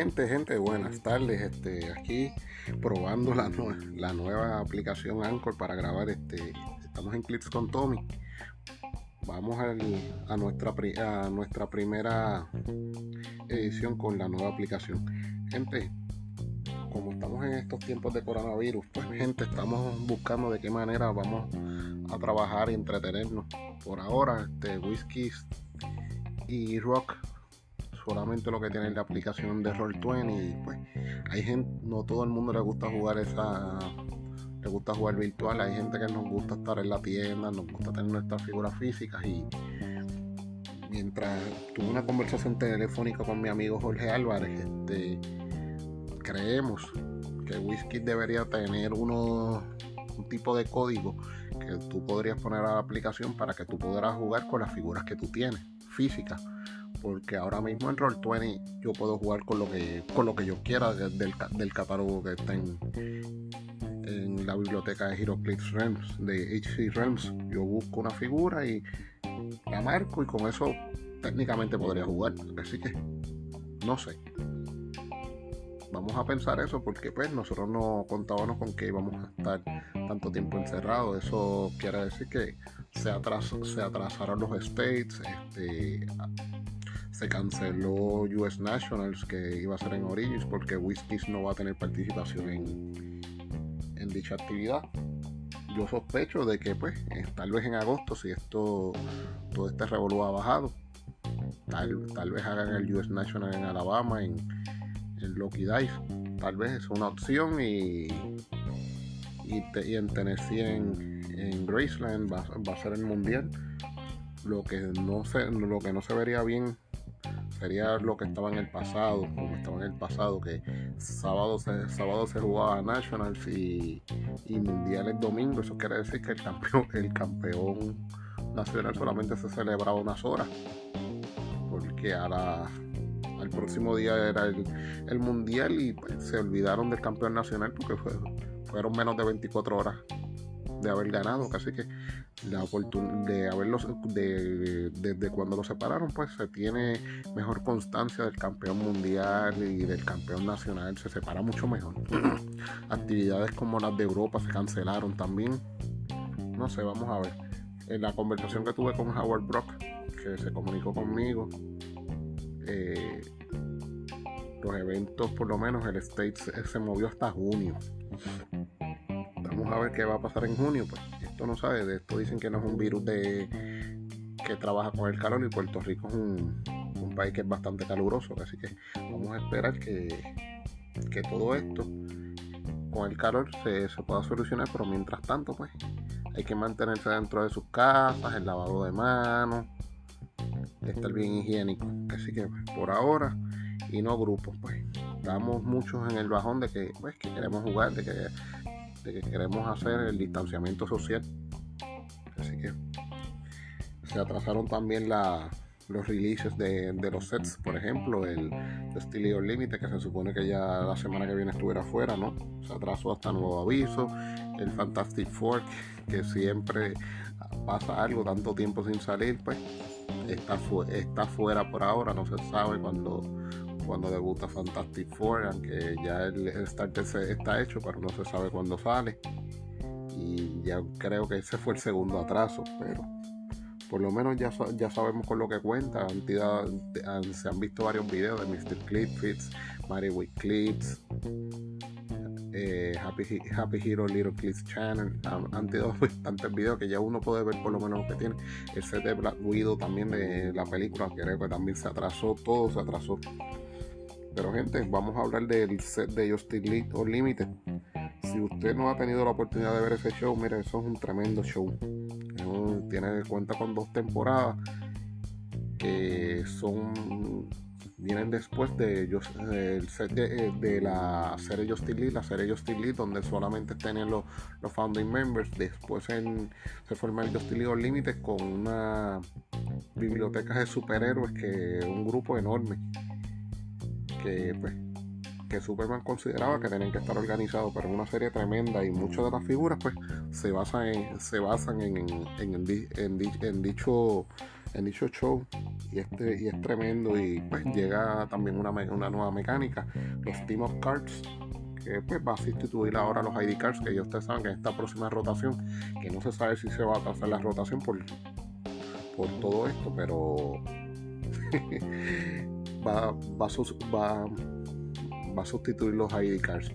gente, gente, buenas tardes. Este, aquí probando la, la nueva aplicación Anchor para grabar. Este, estamos en Clips con Tommy. Vamos a, nuestra, a nuestra primera edición con la nueva aplicación. Gente, como estamos en estos tiempos de coronavirus, pues gente, estamos buscando de qué manera vamos a trabajar y entretenernos. Por ahora, este, whiskies y rock solamente lo que tiene la aplicación de Roll20 y pues hay gente, no todo el mundo le gusta jugar esa, le gusta jugar virtual, hay gente que nos gusta estar en la tienda, nos gusta tener nuestras figuras físicas y mientras tuve una conversación telefónica con mi amigo Jorge Álvarez, este, creemos que Whisky debería tener uno, un tipo de código que tú podrías poner a la aplicación para que tú pudieras jugar con las figuras que tú tienes, físicas porque ahora mismo en Roll20 yo puedo jugar con lo que, con lo que yo quiera del, del catálogo que está en, la biblioteca de HeroClix Realms, de HC Realms. Yo busco una figura y la marco y con eso técnicamente podría jugar. Así que no sé. Vamos a pensar eso porque pues nosotros no contábamos con que íbamos a estar tanto tiempo encerrados. Eso quiere decir que se, se atrasaron los states, este, se canceló US Nationals que iba a ser en Origins porque Whiskies no va a tener participación en, en dicha actividad. Yo sospecho de que pues eh, tal vez en agosto si esto todo este revolú ha bajado, tal, tal vez hagan el US National en Alabama, en, en Lucky Dice. Tal vez es una opción y, y, en Tennessee en, en Graceland va, va, a ser el mundial. Lo que no se, lo que no se vería bien sería lo que estaba en el pasado, como estaba en el pasado, que sábado se, sábado se jugaba Nationals y, y Mundiales domingo. Eso quiere decir que el campeón, el campeón nacional solamente se celebraba unas horas. Porque ahora al próximo día era el, mundial y pues, se olvidaron del campeón nacional porque fueron menos de 24 horas de haber ganado, casi que la oportunidad de haberlos de, desde cuando los separaron, pues se tiene mejor constancia del campeón mundial y del campeón nacional, se separa mucho mejor. Actividades como las de Europa se cancelaron también. No sé, vamos a ver. En la conversación que tuve con Howard Brock, que se comunicó conmigo, eh, los eventos, por lo menos el States se movió hasta junio a ver qué va a pasar en junio. Pues esto no sabe, de esto dicen que no es un virus de que trabaja con el calor y Puerto Rico es un, país que es bastante caluroso. Así que vamos a esperar que, que todo esto con el calor se, pueda solucionar, pero mientras tanto, pues hay que mantenerse dentro de sus casas, el lavado de manos, estar bien higiénico. Así que pues, por ahora y no grupos, pues estamos muchos en el bajón de que, pues, que queremos jugar, de que de que queremos hacer el distanciamiento social. Así que se atrasaron también los releases de, los sets, por ejemplo, el Steel Limite, que se supone que ya la semana que viene estuviera fuera, ¿no? Se atrasó hasta nuevo aviso. El Fantastic Four, que siempre pasa algo, tanto tiempo sin salir, pues está, está fuera por ahora, no se sabe cuándo cuando debuta Fantastic Four, aunque ya el starter está hecho, pero no se sabe cuándo sale. Y ya creo que ese fue el segundo atraso, pero por lo menos ya, ya sabemos con lo que cuenta. se han visto varios videos de Mr. Clips, Mary with Clips, eh, Happy, Happy Hero Little Clips Channel. Han, han bastantes videos que ya uno puede ver por lo menos lo que tiene. El set de Black Widow también de la película, creo que también se atrasó, todo se atrasó. Pero gente, vamos a hablar del set de Justin League Unlimited. Si usted no ha tenido la oportunidad de ver ese show, mire, eso es un tremendo show. tiene cuenta con dos temporadas que son vienen después de el set de, de, la serie Justin League, la serie Justin League donde solamente tenían los, los founding members. Después se forma el Justin League Unlimited con una biblioteca de superhéroes que es un grupo enorme que pues que Superman consideraba que tenían que estar organizados, pero es una serie tremenda y muchas de las figuras pues se basan en, se basan en, en, en, dicho en dicho show. Y, este, y es tremendo y pues llega también una, una nueva mecánica, los Team of Cards que pues va a sustituir ahora los ID Cards que ya ustedes saben que en esta próxima rotación que no se sabe si se va a trazar la rotación por, por todo esto pero va, va, va, va a sustituir los ID Cards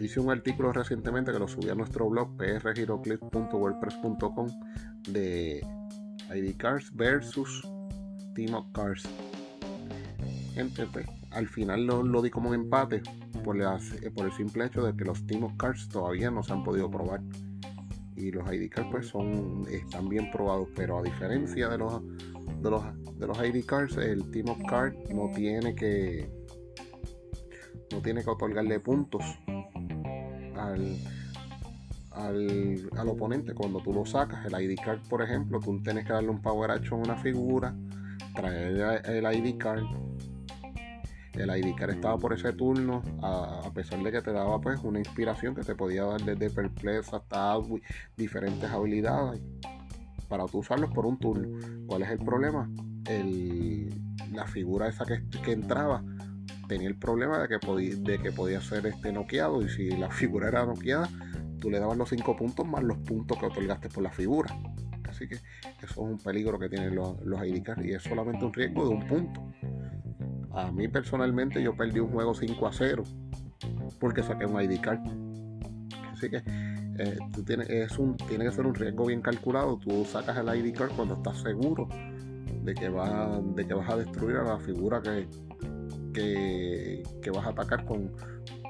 hice un artículo recientemente que lo subí a nuestro blog prgiroclip.wordpress.com de ID Cars versus Team of. Gente, pues, al final lo, di como un empate por, por el simple hecho de que los Team of Cars todavía no se han podido probar. Y los ID Cars pues son, están bien probados, pero a diferencia de los, de los, de los ID Cars, el Team of Cars no tiene que no tiene que otorgarle puntos al, al, oponente cuando tú lo sacas. El ID card, por ejemplo, tú tienes que darle un power action a una figura, traer el ID card. El ID card estaba por ese turno, a, pesar de que te daba pues una inspiración que te podía dar desde Perplex hasta diferentes habilidades para tú usarlos por un turno. ¿Cuál es el problema? La figura esa que, entraba tenía el problema de que, podía, ser este noqueado y si la figura era noqueada, tú le dabas los 5 puntos más los puntos que otorgaste por la figura. Así que eso es un peligro que tienen los, los ID y es solamente un riesgo de un punto. A mí personalmente yo perdí un juego 5 a 0 porque saqué un ID card. Así que eh, tienes, es un, tiene que ser un riesgo bien calculado. Tú sacas el ID card cuando estás seguro de que, va, de que vas a destruir a la figura que, que, vas a atacar con,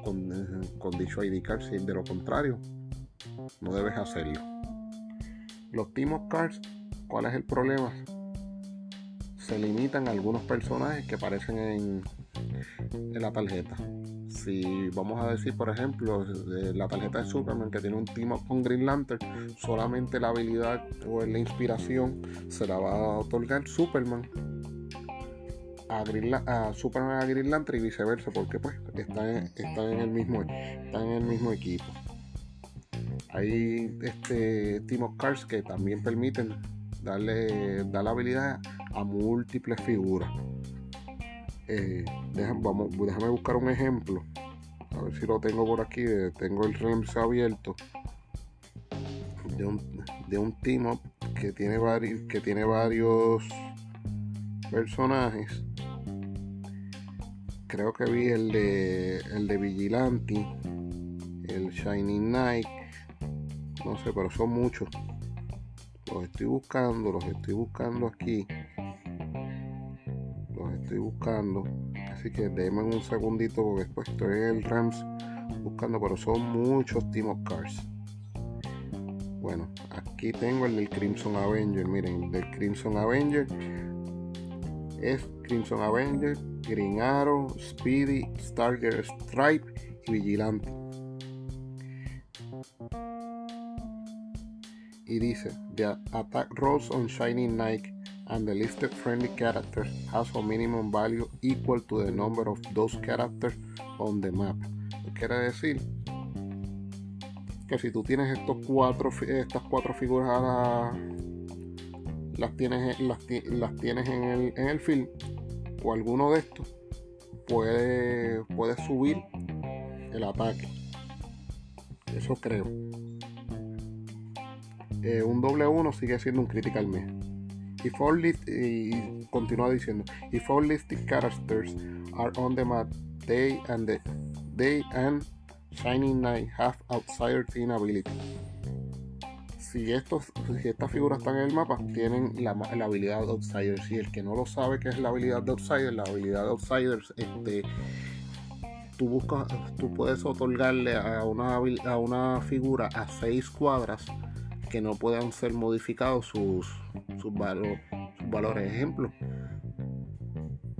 con, dicho ID card. Si de lo contrario, no debes hacerlo. Los Team of Cards, ¿cuál es el problema? Se limitan a algunos personajes que aparecen en, en la tarjeta. Si vamos a decir, por ejemplo, la tarjeta de Superman que tiene un team up con Green Lantern, solamente la habilidad o la inspiración se la va a otorgar Superman a, Superman a Green Lantern y viceversa, porque pues están, en el mismo están en el mismo equipo. Hay este Team of Cars que también permiten darle dar la habilidad a múltiples figuras. Eh, déjame, vamos, déjame buscar un ejemplo. A ver si lo tengo por aquí. Tengo el REMS abierto. De un, de un team up que tiene varios que tiene varios personajes creo que vi el de el de Vigilante, el Shining Knight, no sé, pero son muchos. Los estoy buscando, los estoy buscando aquí. Los estoy buscando. Así que denme un segundito porque después estoy en el Rams buscando, pero son muchos Team of Cars. Bueno, aquí tengo el del Crimson Avenger. Miren, el del Crimson Avenger es Crimson Avenger, Green Arrow, Speedy, Starger Stripe y Vigilante. Y dice, the attack rolls on Shining Knight and the listed friendly characters has a minimum value equal to the number of those characters on the map. Quiere decir que si tú tienes estos cuatro, estas cuatro figuras las tienes, las, las tienes en el, en el field o alguno de estos puede, puede subir el ataque. Eso creo. Eh, un doble 1 sigue siendo un critical all list, y continúa diciendo, if all listed characters are on the map, they and the, and Shining Knight have outsider team ability si, estos, si estas figuras están en el mapa, tienen la, habilidad de Outsiders. Y el que no lo sabe qué es la habilidad de Outsiders, la habilidad de Outsiders, este, tú, buscas, tú puedes otorgarle a una, a una figura a seis cuadras que no puedan ser modificados sus, sus, valores. Ejemplo,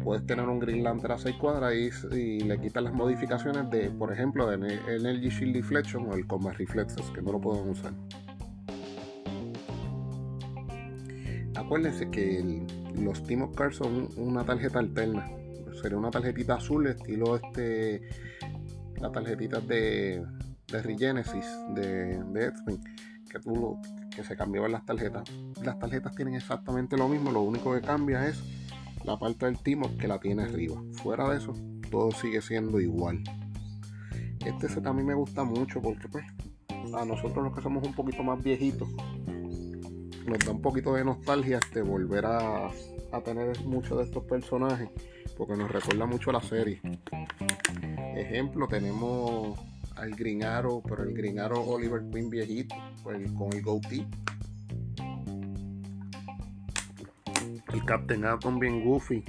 puedes tener un Green Lantern a 6 cuadras y, le quitas las modificaciones de, por ejemplo, de Energy Shield Deflection o el Combat Reflexes, que no lo pueden usar. acuérdense que los Team of Cards son una tarjeta alterna. Sería una tarjetita azul, estilo este. La tarjetita de, de Regenesis de, de. Que tú, que se cambiaban las tarjetas. Las tarjetas tienen exactamente lo mismo, lo único que cambia es la parte del timo que la tiene arriba. Fuera de eso, todo sigue siendo igual. Este set a mí me gusta mucho porque pues a nosotros los que somos un poquito más viejitos nos da un poquito de nostalgia este volver a, a tener muchos de estos personajes porque nos recuerda mucho a la serie. Ejemplo, tenemos al Green Arrow, pero el Green Arrow Oliver Queen viejito, pues, con el goatee. El Captain Atom bien goofy.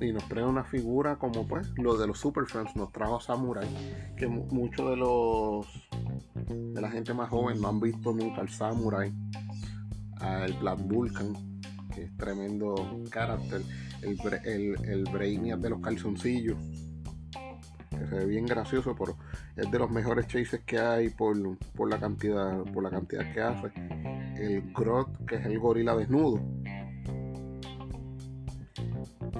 Y nos trae una figura como pues lo de los Super Friends nos trajo a Samurai, que muchos de los de la gente más joven no han visto nunca al Samurai, al Black Vulcan, que es tremendo carácter, el, el, el Brainiac de los calzoncillos se ve bien gracioso, pero es de los mejores chases que hay por, la cantidad por la cantidad que hace. El Grot, que es el gorila desnudo.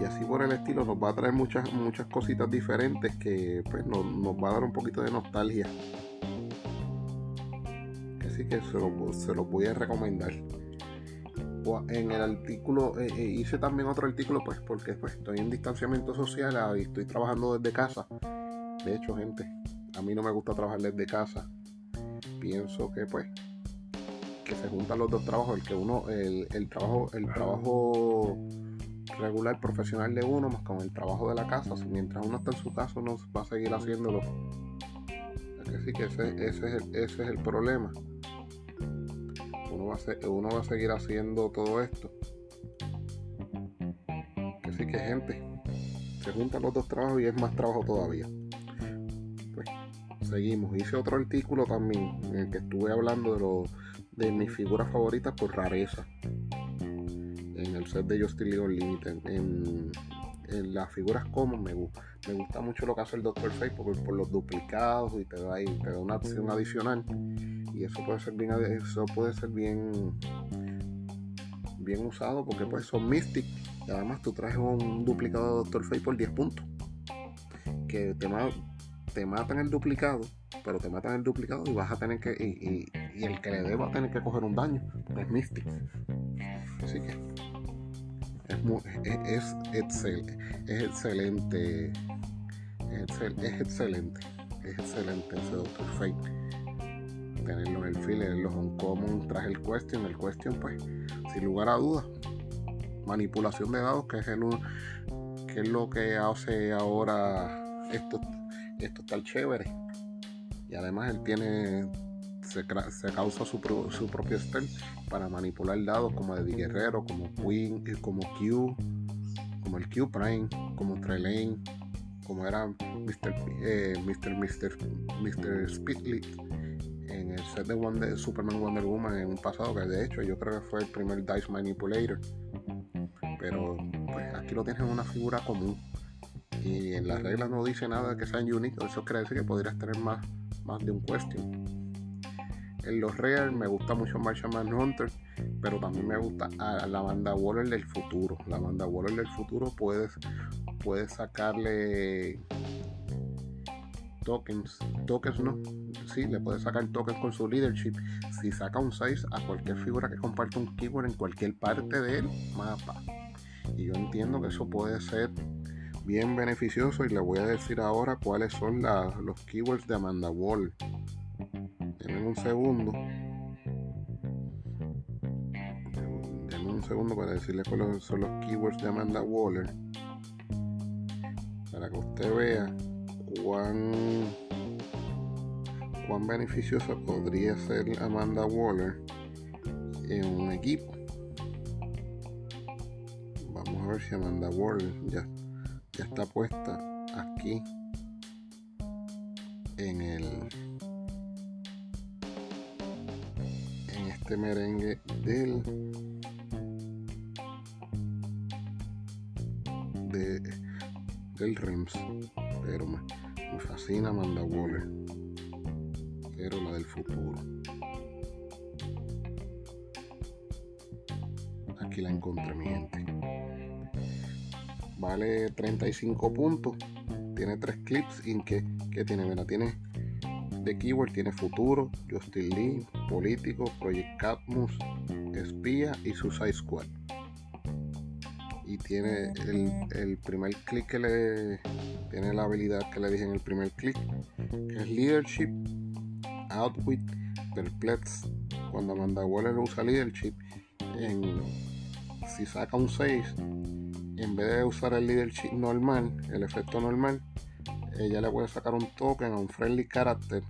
Y así por el estilo nos va a traer muchas, muchas cositas diferentes que pues, nos, va a dar un poquito de nostalgia. Así que se los se lo voy a recomendar en el artículo eh, eh, hice también otro artículo pues porque pues estoy en distanciamiento social y estoy trabajando desde casa de hecho, gente, a mí no me gusta trabajar desde casa. Pienso que pues que se juntan los dos trabajos, el que uno, el, trabajo, el trabajo regular profesional de uno más con el trabajo de la casa. Si mientras uno está en su casa uno va a seguir haciéndolo. Así que ese, es, el, ese es el problema. Uno va, a uno va a seguir haciendo todo esto. Así que gente, se juntan los dos trabajos y es más trabajo todavía seguimos. Hice otro artículo también en el que estuve hablando de, lo, de mis figuras favoritas por rareza. En el set de Justice League Unlimited. En, en las figuras common me, me gusta mucho lo que hace el Doctor Fate por, por los duplicados y te da, y te da una acción adicional. Y eso puede ser bien, eso puede ser bien, bien usado porque pues son Mystic. Y además tú traes un duplicado de Doctor Fate por 10 puntos. Que te, te matan el duplicado, pero te matan el duplicado y vas a tener que. Y, el que le dé va a tener que coger un daño, es Mystic. Así que. Es, excelente. Es excelente. Es, excelente. Es excelente ese Doctor Fate. Tenerlo en el file, los on common, tras el question. El question, pues, sin lugar a dudas. Manipulación de dados, que es el que es lo que hace ahora estos esto está chévere. Y además él tiene, se, causa su, propio spell para manipular dados como de Guerrero, como Queen, eh, como Q, como el Q Prime, como Trelane, como era Mr. Eh, Mr. Mr. Mr. En el set de Superman Wonder Woman en un pasado que de hecho yo creo que fue el primer Dice Manipulator. Pero pues aquí lo tienes en una figura común y en las reglas no dice nada que sean unique, eso quiere decir que podrías tener más, más de un question. En los real me gusta mucho Martian Hunter, pero también me gusta a la banda Waller del futuro. La banda Waller del futuro puedes, puedes sacarle tokens, tokens no, sí, le puedes sacar tokens con su leadership. Si saca un 6 a cualquier figura que comparte un keyword en cualquier parte del mapa. Y yo entiendo que eso puede ser bien beneficioso y le voy a decir ahora cuáles son los keywords de Amanda Wall. Denme un segundo. Denme un segundo para decirle cuáles son los keywords de Amanda Waller. Para que usted vea cuán, cuán beneficiosa podría ser Amanda Waller en un equipo. Vamos a ver si Amanda Waller ya está puesta aquí en el en este merengue del de, del REMS pero me, me fascina Amanda Waller. Pero la del futuro. Aquí la encontré mi gente vale 35 puntos. Tiene tres clips y que, tiene, mira, tiene de keyword tiene futuro, Justin Lee, político, Project Catmus, espía y Suicide Squad. Y tiene el, primer clic que le tiene la habilidad que le dije en el primer clic, que es leadership, outwit, perplex. Cuando Amanda Waller usa leadership, si saca un 6, en vez de usar el leadership normal, el efecto normal, ella le puede sacar un token a un friendly character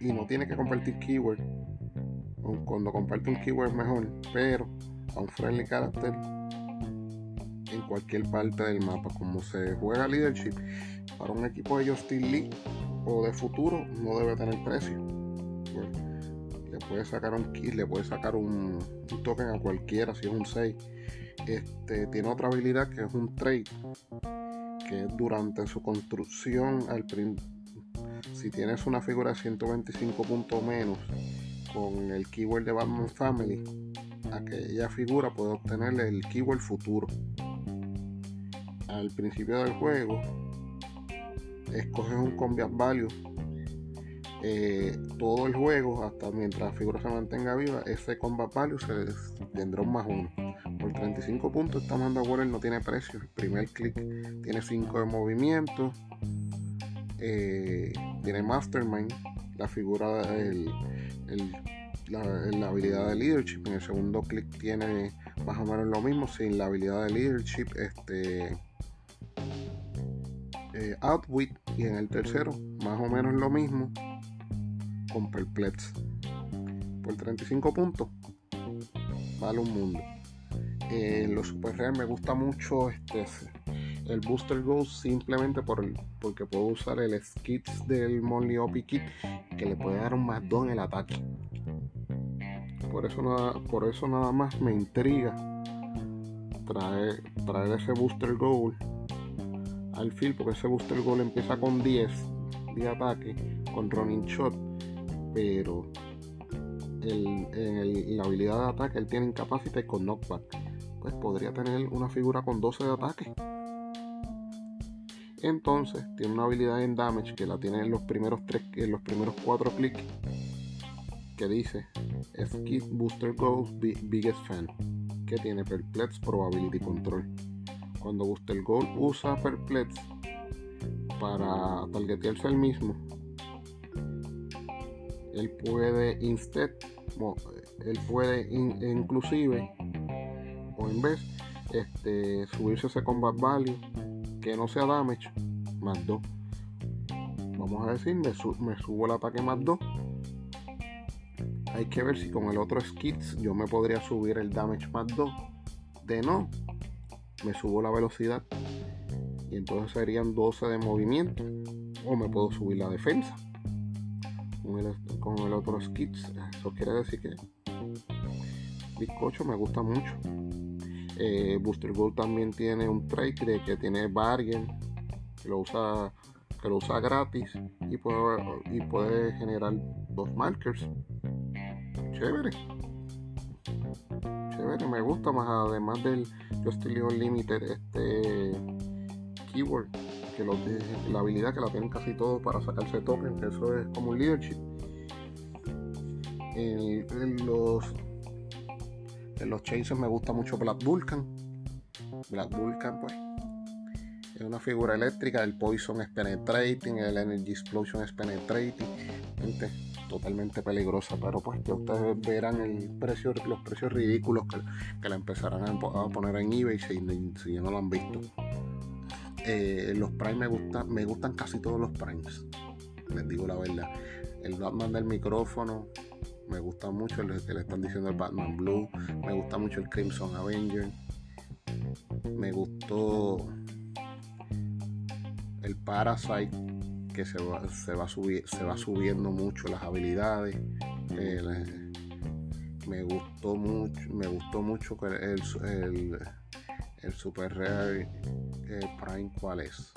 y no tiene que compartir keyword. Cuando comparte un keyword mejor, pero a un friendly character en cualquier parte del mapa. Como se juega leadership para un equipo de Justin Lee o de futuro, no debe tener precio. le puede sacar un le puede sacar un, un token a cualquiera si es un 6. Este, tiene otra habilidad que es un trade que durante su construcción, al si tienes una figura de 125 puntos menos con el keyword de Batman Family, aquella figura puede obtener el keyword futuro. Al principio del juego, escoges un combat value. Eh, todo el juego, hasta mientras la figura se mantenga viva, ese combat value se tendrá un más uno. Por 35 puntos esta Amanda Waller no tiene precio. El primer clic tiene 5 de movimiento. Eh, tiene Mastermind, la figura, el, la, habilidad de leadership. En el segundo clic tiene más o menos lo mismo, sin la habilidad de leadership, este eh, Outwit. Y en el tercero, más o menos lo mismo, con Perplex. Por 35 puntos, vale un mundo en los super me gusta mucho este el booster ghost simplemente por el, porque puedo usar el skits del Molly Kit que le puede dar un más 2 en el ataque. Por eso nada, por eso nada más me intriga traer, traer ese booster goal al field porque ese booster goal empieza con 10 de ataque con running shot pero en la habilidad de ataque él tiene incapacita con knockback pues podría tener una figura con 12 de ataque. Entonces tiene una habilidad en damage que la tiene en los primeros tres, en los primeros cuatro clics que dice Skip Booster Goes Biggest Fan que tiene Perplex Probability Control. Cuando Booster Gold usa Perplex para targetearse el mismo, él puede instead, él puede inclusive en vez este, subirse ese combat value que no sea damage más 2 vamos a decir me, subo el ataque más 2 hay que ver si con el otro skits yo me podría subir el damage más 2 de no me subo la velocidad. Y entonces serían 12 de movimiento. O me puedo subir la defensa. Con el, con el otro skits eso quiere decir que bizcocho me gusta mucho eh, Booster Gold también tiene un trade de que tiene Bargain, que lo usa, que lo usa gratis y puede, y puede generar dos markers. Chévere. Chévere, me gusta más además del Justin Limited este keyword que la habilidad que la tienen casi todos para sacarse token, que eso es como un leadership. los en los chases me gusta mucho Black Vulcan. Black Vulcan, pues. Es una figura eléctrica. El Poison es penetrating. El Energy Explosion es penetrating. Gente, totalmente peligrosa. Pero pues que ustedes verán el precio, los precios ridículos que, la empezarán a, poner en eBay si, si no lo han visto. Eh, los Prime me gustan, me gustan casi todos los Primes. Les digo la verdad. El Batman del micrófono, me gusta mucho el que le están diciendo el Batman Blue, me gusta mucho el Crimson Avenger, me gustó el Parasite que se va, se va, se va subiendo mucho las habilidades. me gustó mucho, me gustó mucho el, el, el Super Rare Prime cuál es.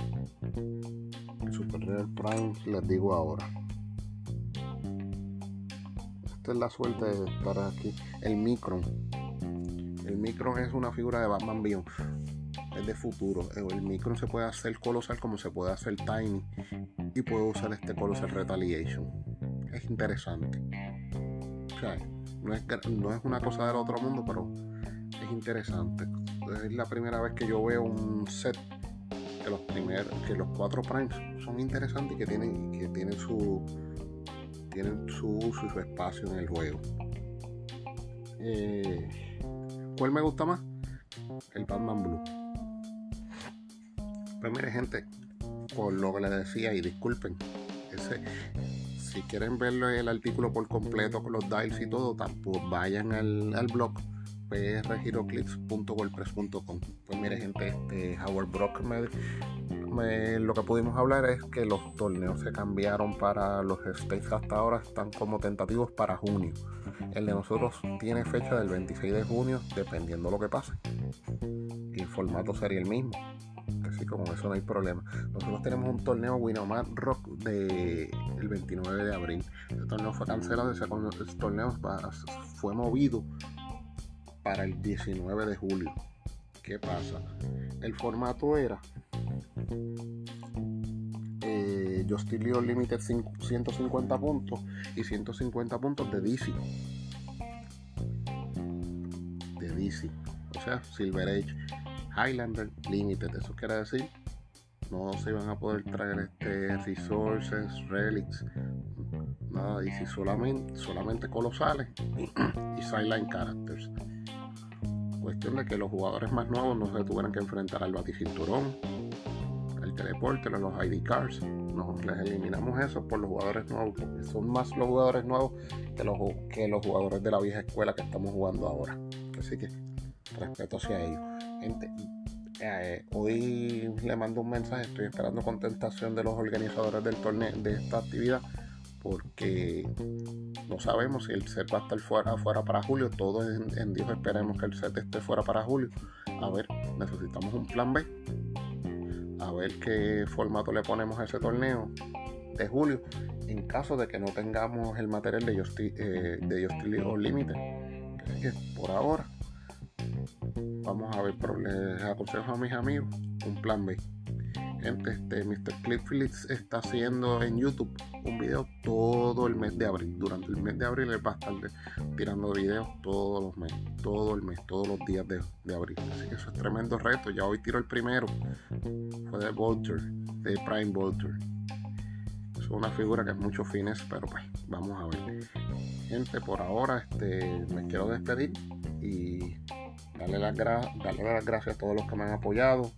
El Super Rare Prime les digo ahora esta es la suerte de estar aquí. El Micron. El Micron es una figura de Batman Beyond. Es de futuro. El Micron se puede hacer colosal como se puede hacer tiny. Y puedo usar este colosal retaliation. es interesante. O sea, no es, no es una cosa del otro mundo, pero es interesante. Es la primera vez que yo veo un set que los primeros, que los cuatro primes son interesantes y que tienen, que tienen su tienen su uso y su espacio en el juego. Eh, ¿Cuál me gusta más? El Batman Blue. Pues mire gente, por lo que les decía y disculpen, ese, si quieren ver el artículo por completo con los dials y todo, tampoco vayan al, al blog prgiroclips.wordpress.com. Pues mire gente, este Howard Brock me, lo que pudimos hablar es que los torneos se cambiaron para los States hasta ahora, están como tentativos para junio. El de nosotros tiene fecha del 26 de junio, dependiendo lo que pase. Y el formato sería el mismo. Así como eso no hay problema. Nosotros tenemos un torneo Winomar Rock de el 29 de abril. Este torneo fue cancelado, ese torneo fue movido para el 19 de julio. ¿Qué pasa? El formato era eh, Justice League Limited 150 puntos y 150 puntos de DC. De DC. O sea, Silver Age Highlander Limited. Eso quiere decir no se iban a poder traer este resources, relics, nada, DC solamente, solamente colosales y sideline characters cuestión de que los jugadores más nuevos no se tuvieran que enfrentar al baticinturón, teleporte, los ID cards. Nos les eliminamos eso por los jugadores nuevos, porque son más los jugadores nuevos que los, que los jugadores de la vieja escuela que estamos jugando ahora. Así que respeto hacia ellos. Gente, eh, hoy le mando un mensaje, estoy esperando contestación de los organizadores del torneo de esta actividad porque no sabemos si el set va a estar fuera, fuera para julio. Todos en, Dios esperemos que el set esté fuera para julio. A ver, necesitamos un plan B. A ver qué formato le ponemos a ese torneo de julio. En caso de que no tengamos el material de Justice, eh, de que por ahora vamos a ver, les aconsejo a mis amigos un plan B gente, este Mr. Cliff Phillips está haciendo en YouTube un video todo el mes de abril. Durante el mes de abril él va a estar tirando videos todos los meses, todo el mes, todos los días de, abril. Así que eso es tremendo reto. Ya hoy tiro el primero. Fue de Vulture, de Prime Vulture. Es una figura que es mucho fines, pero pues vamos a ver. Gente, por ahora este, me quiero despedir y darle las, darle las gracias a todos los que me han apoyado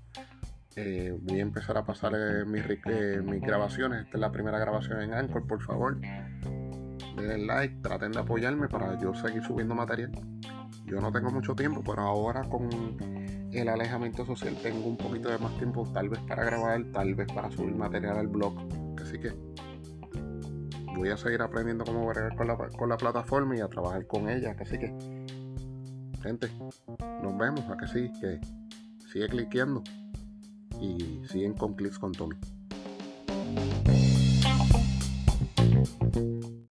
eh, voy a empezar a pasar eh, eh, mis, grabaciones. Esta es la primera grabación en Anchor, por favor. Denle like, traten de apoyarme para yo seguir subiendo material. Yo no tengo mucho tiempo, pero ahora con el alejamiento social tengo un poquito de más tiempo, tal vez para grabar, tal vez para subir material al blog. Así que voy a seguir aprendiendo cómo bregar con la, con la plataforma y a trabajar con ella. Así que, gente, nos vemos. A que que sigue cliqueando y siguen con clics con Tommy.